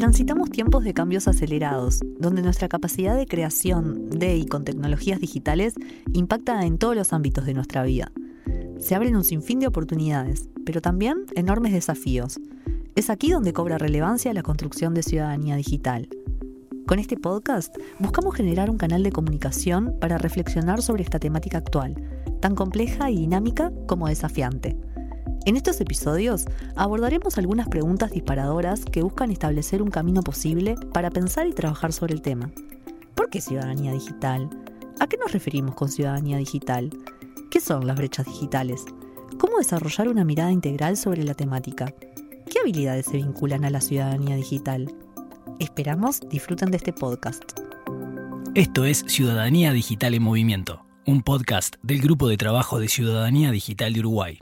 Transitamos tiempos de cambios acelerados, donde nuestra capacidad de creación de y con tecnologías digitales impacta en todos los ámbitos de nuestra vida. Se abren un sinfín de oportunidades, pero también enormes desafíos. Es aquí donde cobra relevancia la construcción de ciudadanía digital. Con este podcast buscamos generar un canal de comunicación para reflexionar sobre esta temática actual, tan compleja y dinámica como desafiante. En estos episodios abordaremos algunas preguntas disparadoras que buscan establecer un camino posible para pensar y trabajar sobre el tema. ¿Por qué ciudadanía digital? ¿A qué nos referimos con ciudadanía digital? ¿Qué son las brechas digitales? ¿Cómo desarrollar una mirada integral sobre la temática? ¿Qué habilidades se vinculan a la ciudadanía digital? Esperamos disfruten de este podcast. Esto es Ciudadanía Digital en Movimiento, un podcast del Grupo de Trabajo de Ciudadanía Digital de Uruguay.